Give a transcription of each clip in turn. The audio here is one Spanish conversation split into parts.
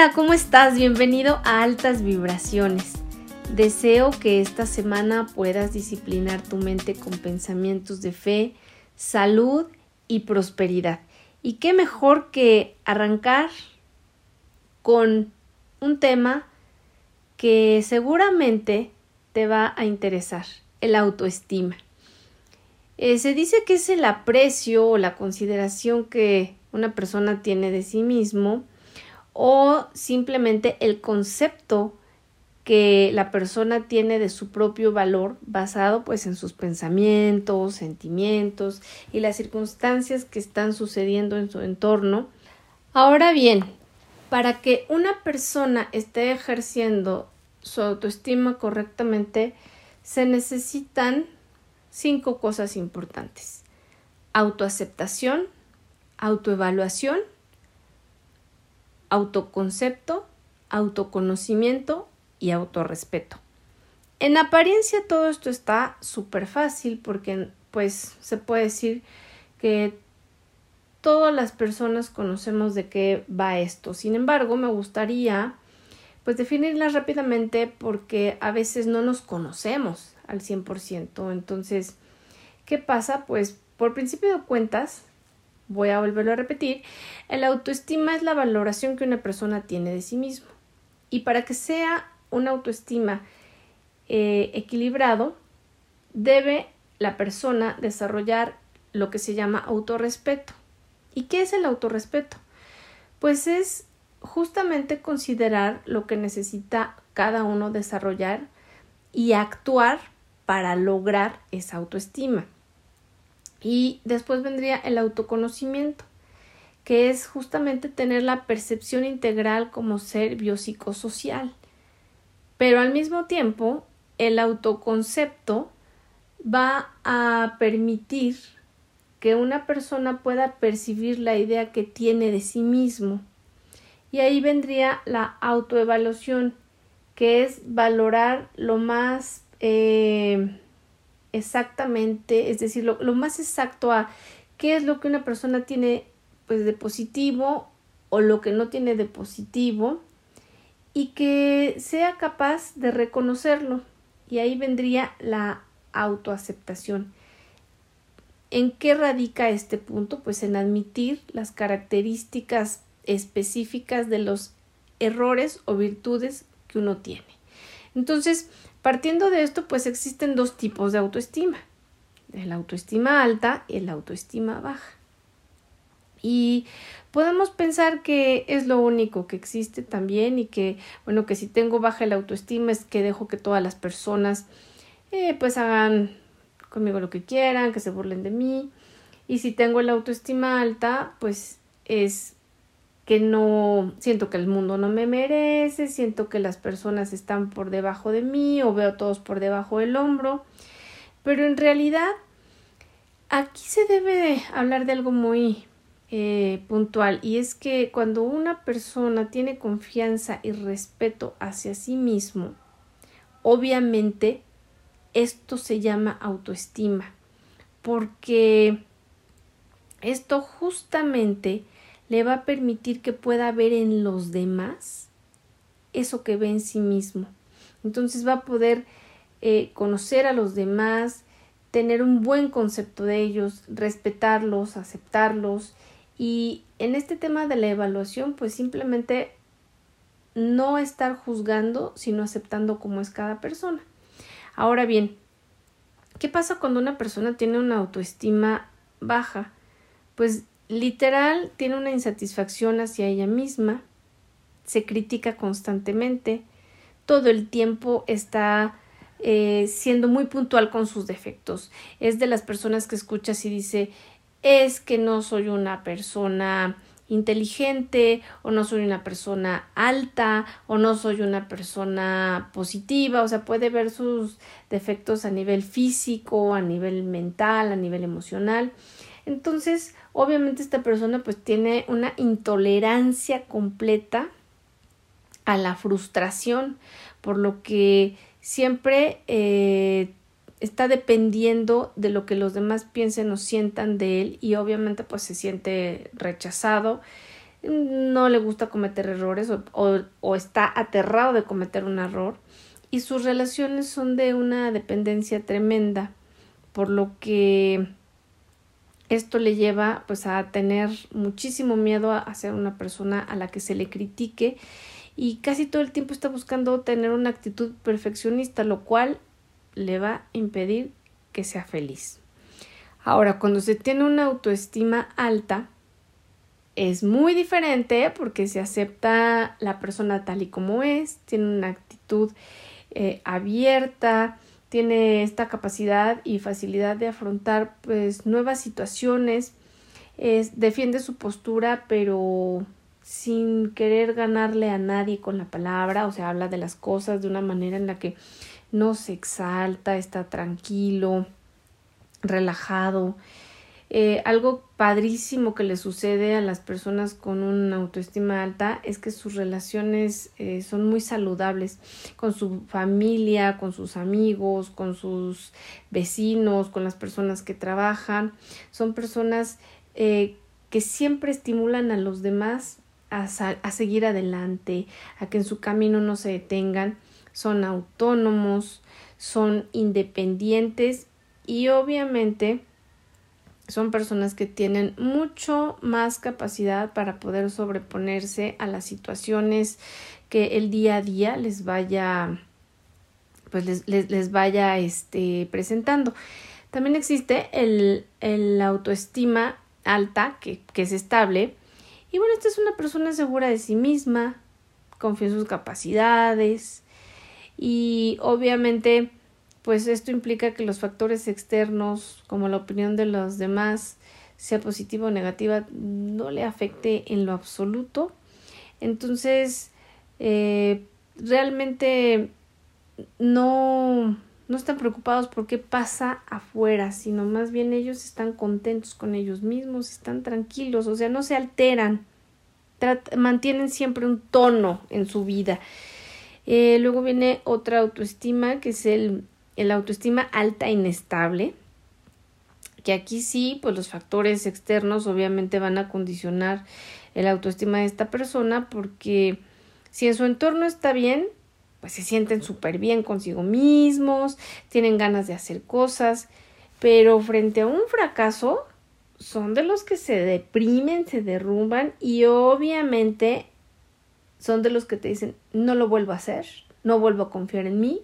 Hola, ¿cómo estás? Bienvenido a Altas Vibraciones. Deseo que esta semana puedas disciplinar tu mente con pensamientos de fe, salud y prosperidad. Y qué mejor que arrancar con un tema que seguramente te va a interesar, el autoestima. Eh, se dice que es el aprecio o la consideración que una persona tiene de sí mismo o simplemente el concepto que la persona tiene de su propio valor basado pues en sus pensamientos, sentimientos y las circunstancias que están sucediendo en su entorno. Ahora bien, para que una persona esté ejerciendo su autoestima correctamente, se necesitan cinco cosas importantes. Autoaceptación, autoevaluación, autoconcepto, autoconocimiento y autorrespeto. En apariencia todo esto está súper fácil porque pues se puede decir que todas las personas conocemos de qué va esto. Sin embargo, me gustaría pues definirlas rápidamente porque a veces no nos conocemos al 100%. Entonces, ¿qué pasa? Pues por principio de cuentas, voy a volverlo a repetir, el autoestima es la valoración que una persona tiene de sí mismo. Y para que sea una autoestima eh, equilibrado, debe la persona desarrollar lo que se llama autorrespeto. ¿Y qué es el autorrespeto? Pues es justamente considerar lo que necesita cada uno desarrollar y actuar para lograr esa autoestima. Y después vendría el autoconocimiento, que es justamente tener la percepción integral como ser biopsicosocial. Pero al mismo tiempo, el autoconcepto va a permitir que una persona pueda percibir la idea que tiene de sí mismo. Y ahí vendría la autoevaluación, que es valorar lo más eh, exactamente, es decir, lo, más exacto a qué es lo que una persona tiene pues de positivo o lo que no tiene de positivo y que sea capaz de reconocerlo. Y ahí vendría la autoaceptación. ¿En qué radica este punto? Pues en admitir las características específicas de los errores o virtudes que uno tiene. Entonces, Partiendo de esto, pues existen dos tipos de autoestima, el autoestima alta y el autoestima baja. Y podemos pensar que es lo único que existe también y que, bueno, que si tengo baja el autoestima es que dejo que todas las personas eh, pues hagan conmigo lo que quieran, que se burlen de mí. Y si tengo el autoestima alta, pues es que no siento que el mundo no me merece, siento que las personas están por debajo de mí o veo a todos por debajo del hombro. Pero en realidad aquí se debe hablar de algo muy eh, puntual y es que cuando una persona tiene confianza y respeto hacia sí mismo, obviamente esto se llama autoestima porque esto justamente le va a permitir que pueda ver en los demás eso que ve en sí mismo. Entonces va a poder eh, conocer a los demás, tener un buen concepto de ellos, respetarlos, aceptarlos y en este tema de la evaluación pues simplemente no estar juzgando sino aceptando cómo es cada persona. Ahora bien, ¿qué pasa cuando una persona tiene una autoestima baja? Pues literal tiene una insatisfacción hacia ella misma, se critica constantemente, todo el tiempo está eh, siendo muy puntual con sus defectos. Es de las personas que escuchas y dice es que no soy una persona inteligente o no soy una persona alta o no soy una persona positiva, o sea, puede ver sus defectos a nivel físico, a nivel mental, a nivel emocional. Entonces, obviamente esta persona pues tiene una intolerancia completa a la frustración, por lo que siempre eh, está dependiendo de lo que los demás piensen o sientan de él y obviamente pues se siente rechazado, no le gusta cometer errores o, o, está aterrado de cometer un error y sus relaciones son de una dependencia tremenda, por lo que esto le lleva pues a tener muchísimo miedo a, ser una persona a la que se le critique y casi todo el tiempo está buscando tener una actitud perfeccionista, lo cual le va a impedir que sea feliz. Ahora, cuando se tiene una autoestima alta, es muy diferente porque se acepta la persona tal y como es, tiene una actitud eh, abierta, tiene esta capacidad y facilidad de afrontar pues nuevas situaciones, es, defiende su postura pero sin querer ganarle a nadie con la palabra, o sea, habla de las cosas de una manera en la que no se exalta, está tranquilo, relajado, eh, algo padrísimo que le sucede a las personas con una autoestima alta es que sus relaciones eh, son muy saludables con su familia, con sus amigos, con sus vecinos, con las personas que trabajan. Son personas eh, que siempre estimulan a los demás a, a seguir adelante, a que en su camino no se detengan. Son autónomos, son independientes y obviamente son personas que tienen mucho más capacidad para poder sobreponerse a las situaciones que el día a día les vaya pues les, les, vaya este presentando. También existe el, el autoestima alta que, que es estable. Y bueno esta es una persona segura de sí misma confía en sus capacidades y obviamente pues esto implica que los factores externos, como la opinión de los demás, sea positiva o negativa, no le afecte en lo absoluto. Entonces, eh, realmente no, no están preocupados por qué pasa afuera, sino más bien ellos están contentos con ellos mismos, están tranquilos, o sea, no se alteran, mantienen siempre un tono en su vida. Eh, luego viene otra autoestima que es el el autoestima alta e inestable, que aquí sí, pues los factores externos obviamente van a condicionar el autoestima de esta persona porque si en su entorno está bien, pues se sienten súper bien consigo mismos, tienen ganas de hacer cosas, pero frente a un fracaso son de los que se deprimen, se derrumban y obviamente son de los que te dicen no lo vuelvo a hacer, no vuelvo a confiar en mí,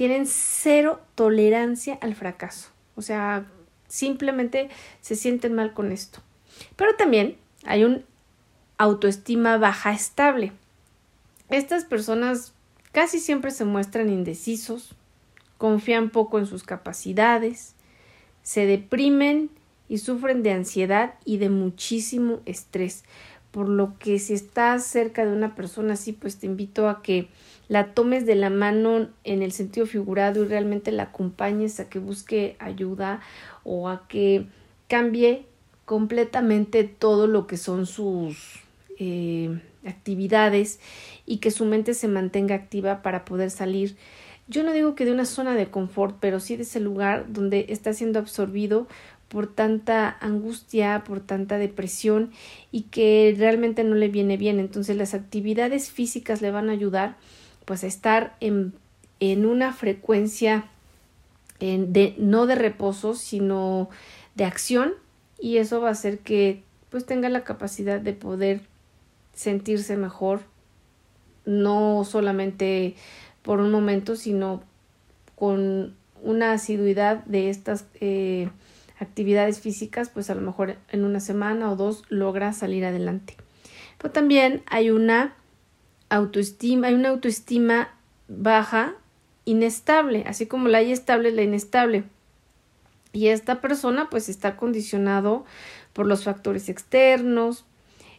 tienen cero tolerancia al fracaso. O sea, simplemente se sienten mal con esto. Pero también hay un autoestima baja estable. Estas personas casi siempre se muestran indecisos, confían poco en sus capacidades, se deprimen y sufren de ansiedad y de muchísimo estrés. Por lo que si estás cerca de una persona así, pues te invito a que la tomes de la mano en el sentido figurado y realmente la acompañes a que busque ayuda o a que cambie completamente todo lo que son sus eh, actividades y que su mente se mantenga activa para poder salir yo no digo que de una zona de confort, pero sí de ese lugar donde está siendo absorbido por tanta angustia, por tanta depresión y que realmente no le viene bien. Entonces las actividades físicas le van a ayudar pues estar en, en una frecuencia de, no de reposo, sino de acción y eso va a hacer que pues tenga la capacidad de poder sentirse mejor, no solamente por un momento, sino con una asiduidad de estas eh, actividades físicas, pues a lo mejor en una semana o dos logra salir adelante. Pero también hay una autoestima, hay una autoestima baja, inestable, así como la hay estable, la inestable. Y esta persona pues está condicionado por los factores externos,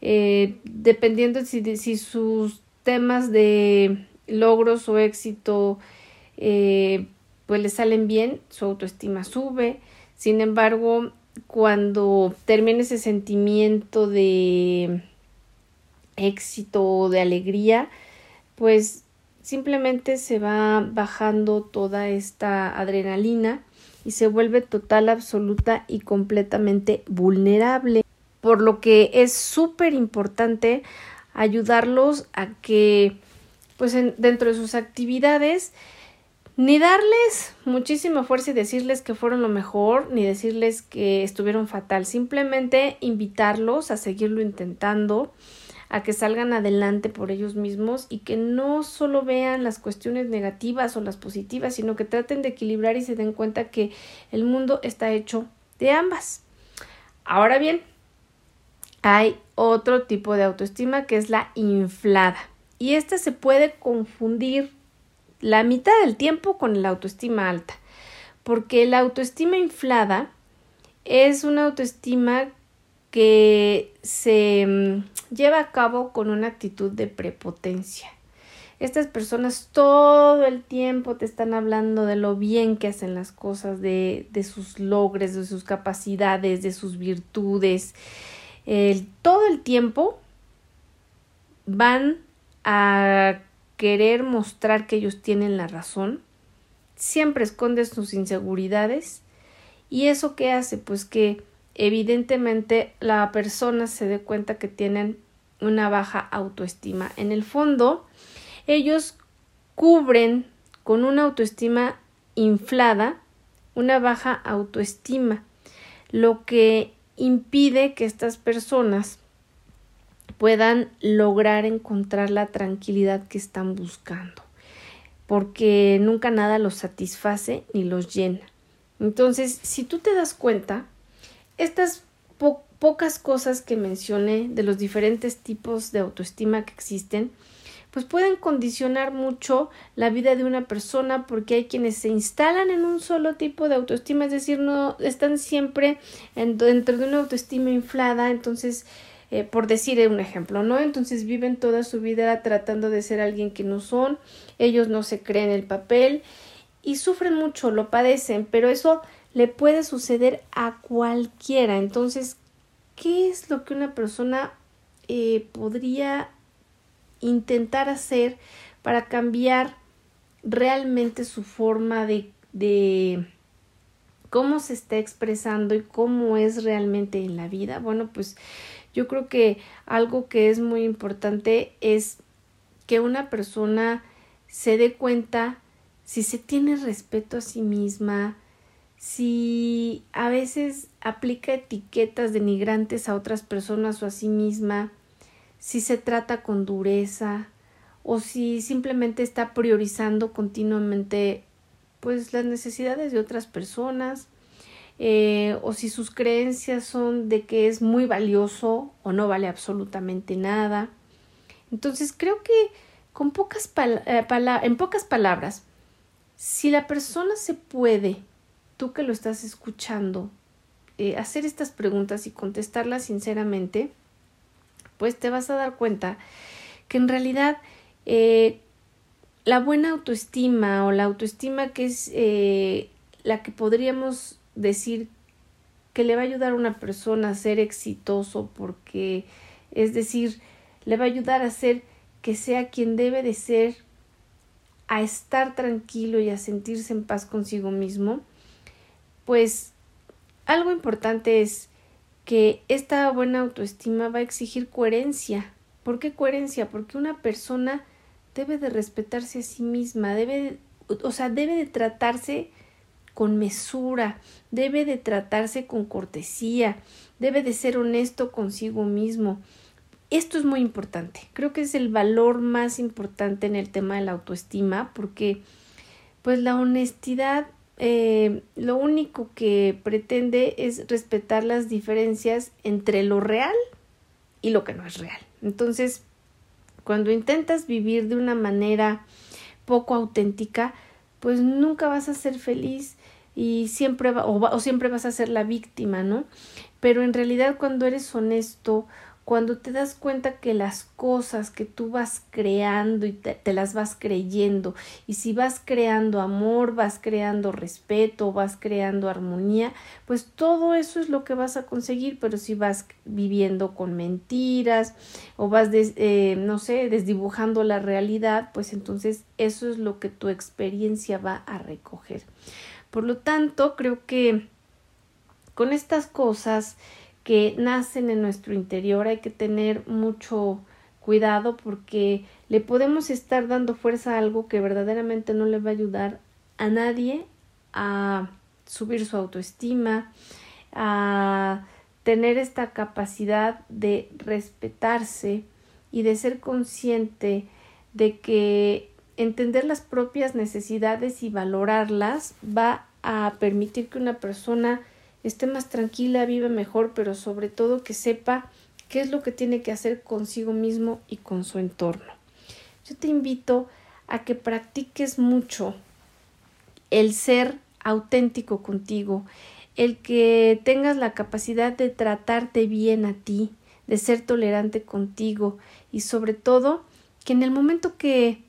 eh, dependiendo si, si, sus temas de logros o éxito eh, pues le salen bien, su autoestima sube. Sin embargo, cuando termina ese sentimiento de éxito, de alegría, pues simplemente se va bajando toda esta adrenalina y se vuelve total, absoluta y completamente vulnerable. por lo que es súper importante ayudarlos a que, pues dentro de sus actividades, ni darles muchísima fuerza y decirles que fueron lo mejor, ni decirles que estuvieron fatal, simplemente invitarlos a seguirlo intentando, a que salgan adelante por ellos mismos y que no solo vean las cuestiones negativas o las positivas, sino que traten de equilibrar y se den cuenta que el mundo está hecho de ambas. Ahora bien, hay otro tipo de autoestima que es la inflada y esta se puede confundir la mitad del tiempo con la autoestima alta, porque la autoestima inflada es una autoestima que se mm, lleva a cabo con una actitud de prepotencia. Estas personas todo el tiempo te están hablando de lo bien que hacen las cosas, de, de sus logros, de sus capacidades, de sus virtudes. todo el tiempo van a querer mostrar que ellos tienen la razón. Siempre esconden sus inseguridades. ¿Y eso qué hace? Pues que evidentemente la persona se dé cuenta que tienen una baja autoestima. En el fondo, ellos cubren con una autoestima inflada una baja autoestima, lo que impide que estas personas puedan lograr encontrar la tranquilidad que están buscando, porque nunca nada los satisface ni los llena. Entonces, si tú te das cuenta, estas pocas cosas que mencioné de los diferentes tipos de autoestima que existen, pues pueden condicionar mucho la vida de una persona porque hay quienes se instalan en un solo tipo de autoestima, es decir, no están siempre dentro de una autoestima inflada, entonces eh, por decir un ejemplo, ¿no? Entonces viven toda su vida tratando de ser alguien que no son, ellos no se creen el papel y sufren mucho, lo padecen, pero eso le puede suceder a cualquiera. Entonces, ¿qué es lo que una persona eh, podría intentar hacer para cambiar realmente su forma de, de cómo se está expresando y cómo es realmente en la vida? Bueno, pues yo creo que algo que es muy importante es que una persona se dé cuenta si se tiene respeto a sí misma, si a veces aplica etiquetas denigrantes a otras personas o a sí misma, si se trata con dureza o si simplemente está priorizando continuamente pues las necesidades de otras personas eh, o si sus creencias son de que es muy valioso o no vale absolutamente nada. Entonces creo que con pocas eh, en pocas palabras, si la persona se puede tú que lo estás escuchando, eh, hacer estas preguntas y contestarlas sinceramente, pues te vas a dar cuenta que en realidad eh, la buena autoestima o la autoestima que es eh, la que podríamos decir que le va a ayudar a una persona a ser exitoso porque es decir, le va a ayudar a ser que sea quien debe de ser, a estar tranquilo y a sentirse en paz consigo mismo, pues algo importante es que esta buena autoestima va a exigir coherencia. ¿Por qué coherencia? Porque una persona debe de respetarse a sí misma, debe, o sea, debe de tratarse con mesura, debe de tratarse con cortesía, debe de ser honesto consigo mismo. Esto es muy importante. Creo que es el valor más importante en el tema de la autoestima porque pues la honestidad eh, lo único que pretende es respetar las diferencias entre lo real y lo que no es real. Entonces, cuando intentas vivir de una manera poco auténtica, pues nunca vas a ser feliz y siempre o siempre vas a ser la víctima, ¿no? Pero en realidad cuando eres honesto, cuando te das cuenta que las cosas que tú vas creando y te, las vas creyendo y si vas creando amor, vas creando respeto, vas creando armonía, pues todo eso es lo que vas a conseguir, pero si vas viviendo con mentiras o vas, eh, no sé, desdibujando la realidad, pues entonces eso es lo que tu experiencia va a recoger. Por lo tanto, creo que con estas cosas que nacen en nuestro interior. Hay que tener mucho cuidado porque le podemos estar dando fuerza a algo que verdaderamente no le va a ayudar a nadie a subir su autoestima, a tener esta capacidad de respetarse y de ser consciente de que entender las propias necesidades y valorarlas va a permitir que una persona esté más tranquila, viva mejor, pero sobre todo que sepa qué es lo que tiene que hacer consigo mismo y con su entorno. Yo te invito a que practiques mucho el ser auténtico contigo, el que tengas la capacidad de tratarte bien a ti, de ser tolerante contigo y sobre todo que en el momento que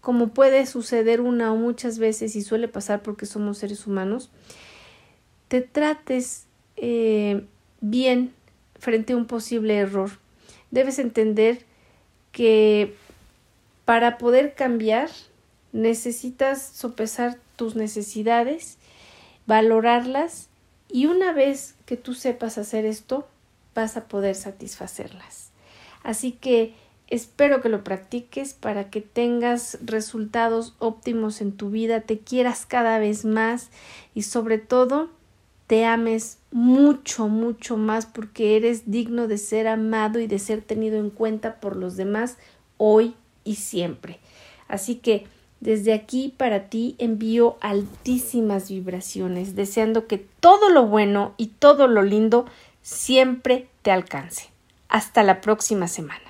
como puede suceder una o muchas veces y suele pasar porque somos seres humanos, te trates eh, bien frente a un posible error. Debes entender que para poder cambiar necesitas sopesar tus necesidades, valorarlas y una vez que tú sepas hacer esto, vas a poder satisfacerlas. Así que espero que lo practiques para que tengas resultados óptimos en tu vida, te quieras cada vez más y sobre todo te ames mucho, mucho más porque eres digno de ser amado y de ser tenido en cuenta por los demás hoy y siempre. Así que desde aquí para ti envío altísimas vibraciones, deseando que todo lo bueno y todo lo lindo siempre te alcance. Hasta la próxima semana.